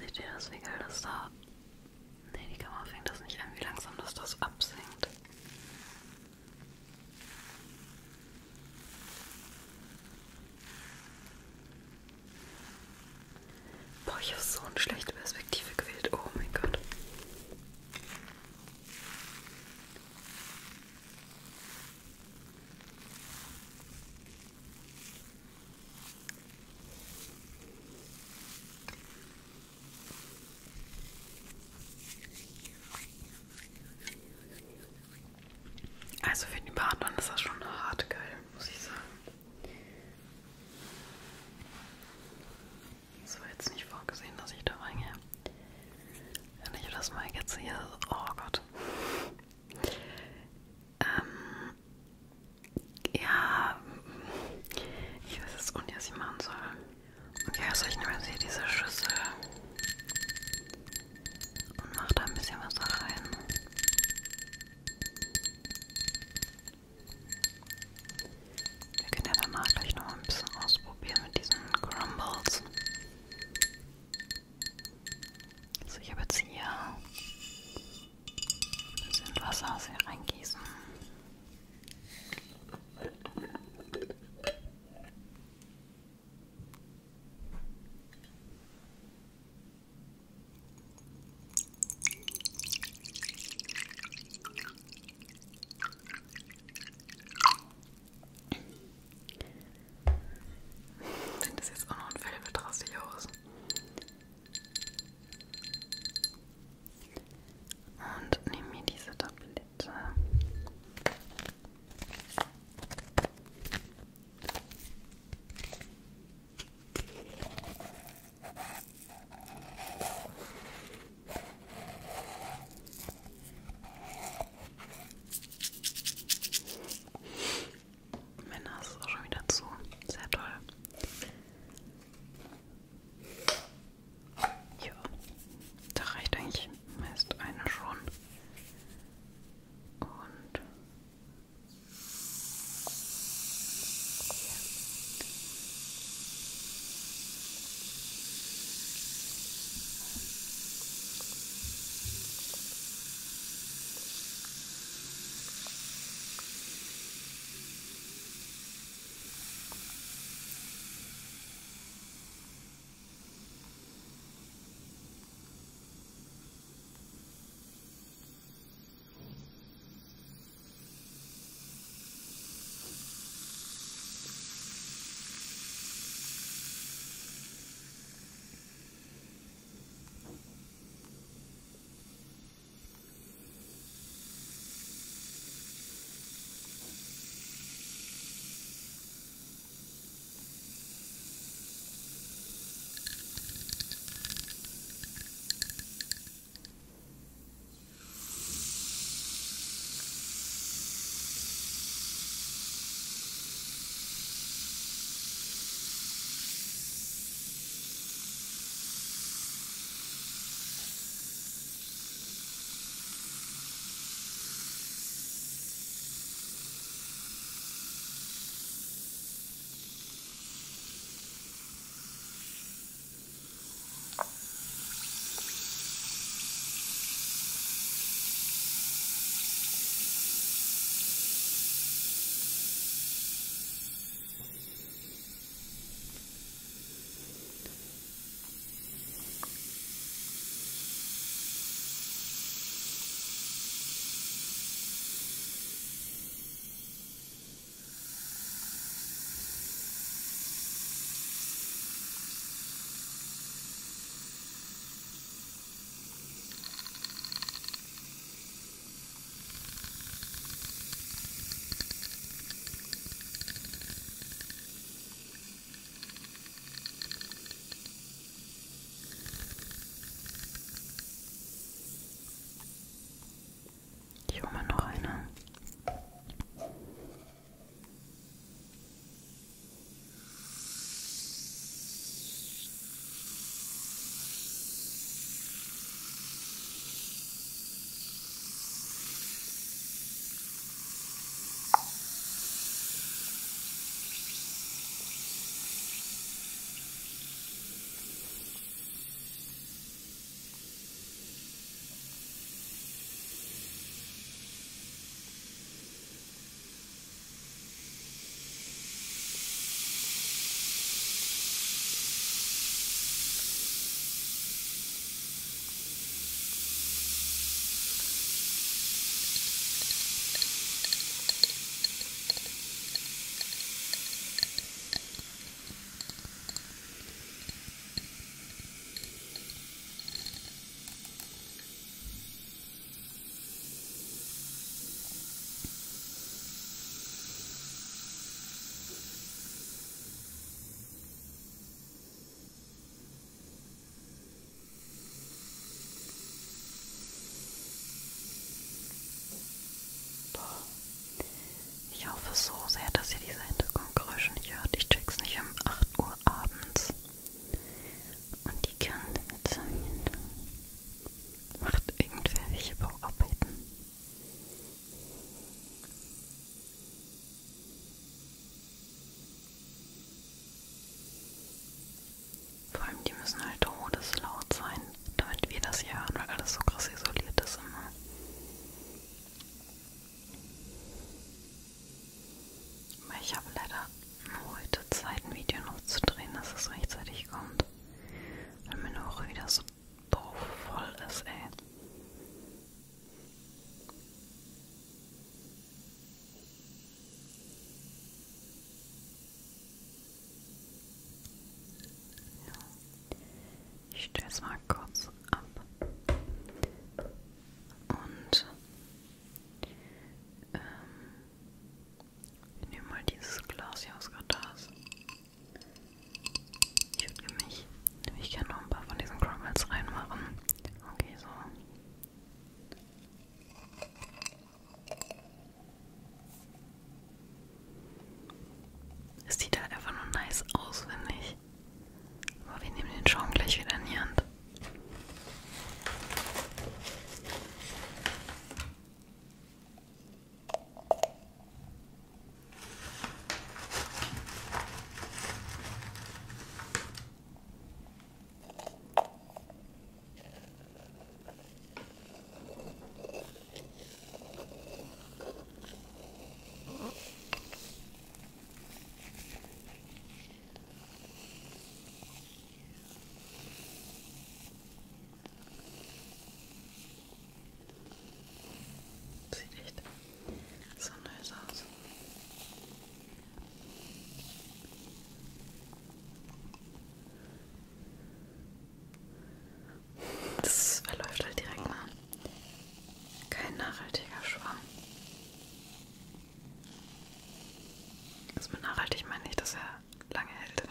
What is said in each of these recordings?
Seht ihr das, wie geil das da? Ne, die Kamera fängt das nicht an, wie langsam das das absinkt. Boah, ich habe so eine schlechte Perspektive gewählt. Oh mein Gott. Die Partner ist das schon hart geil, muss ich sagen. Es war jetzt nicht vorgesehen, dass ich da reingehe. Wenn ich das mal jetzt hier. Oh Gott. Ähm. Ja. Ich weiß jetzt auch nicht, was ich machen soll. Okay, also ich nehme jetzt hier diese Schüssel Ich stelle es mal kurz. nachhaltiger Schwamm. Das also mit nachhaltig meine ich, dass er lange hält.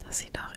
Das sieht auch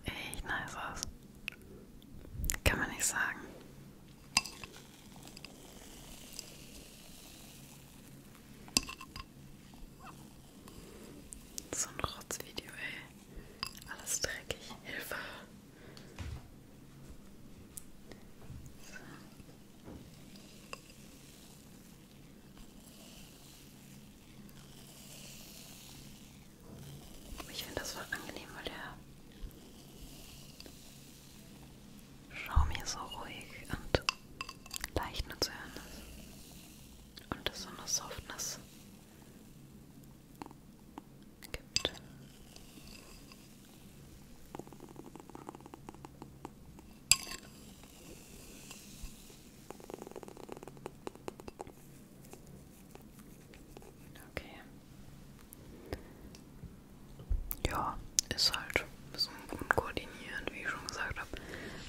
ist halt ein bisschen unkoordiniert, wie ich schon gesagt habe.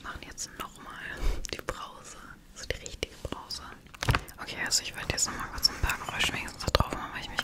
Machen jetzt nochmal die Brause, also die richtige Brause. Okay, also ich werde jetzt nochmal kurz ein paar Geräusche wenigstens da drauf machen, weil ich mich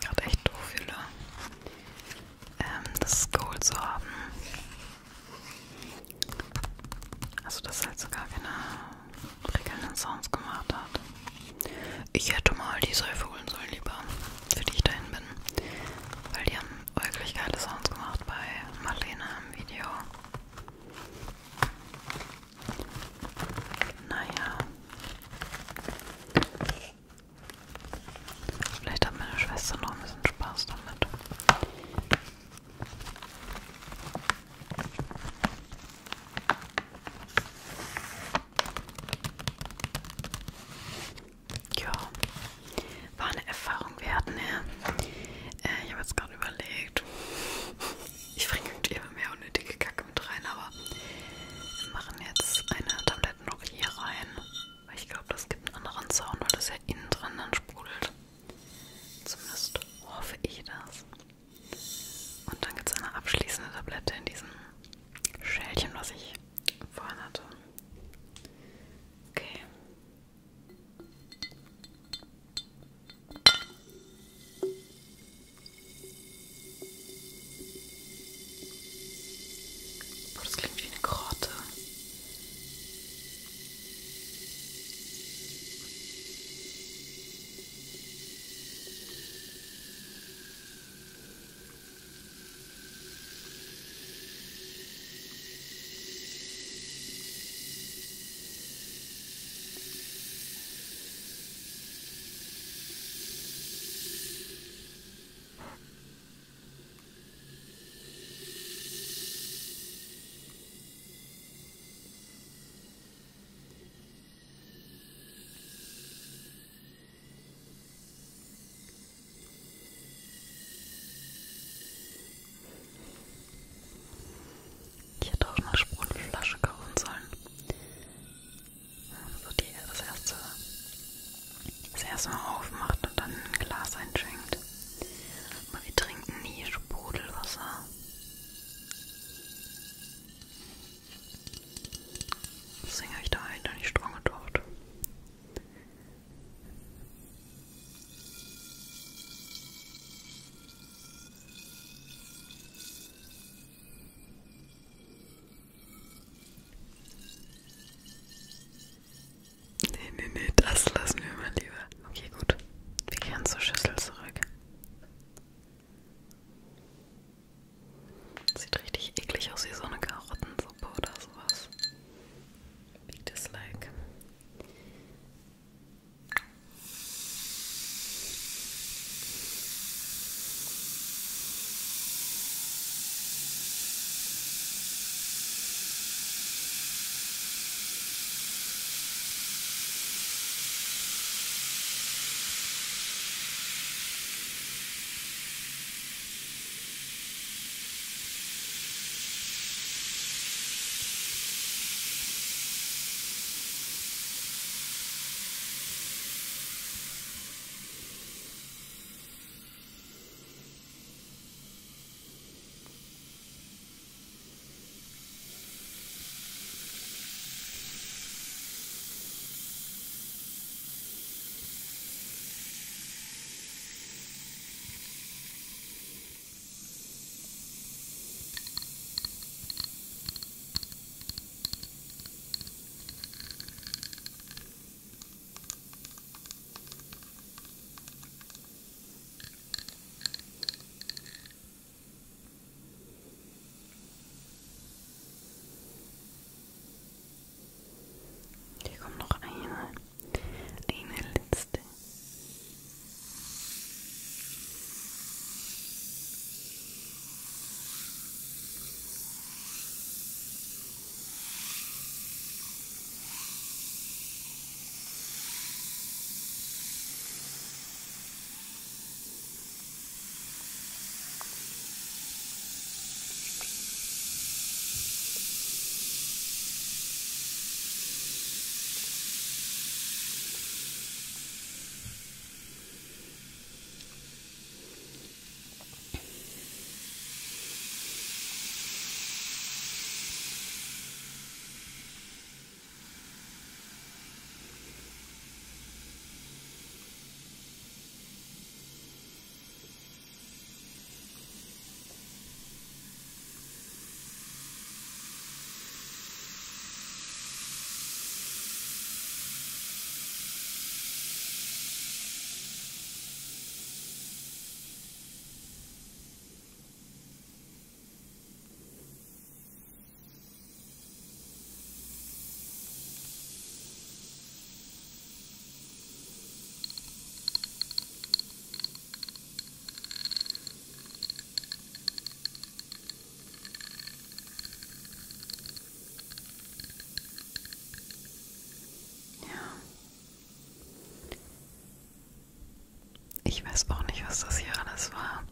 weiß auch nicht, was das hier alles war.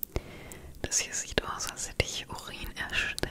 Das hier sieht aus, als hätte ich Urin erstellt.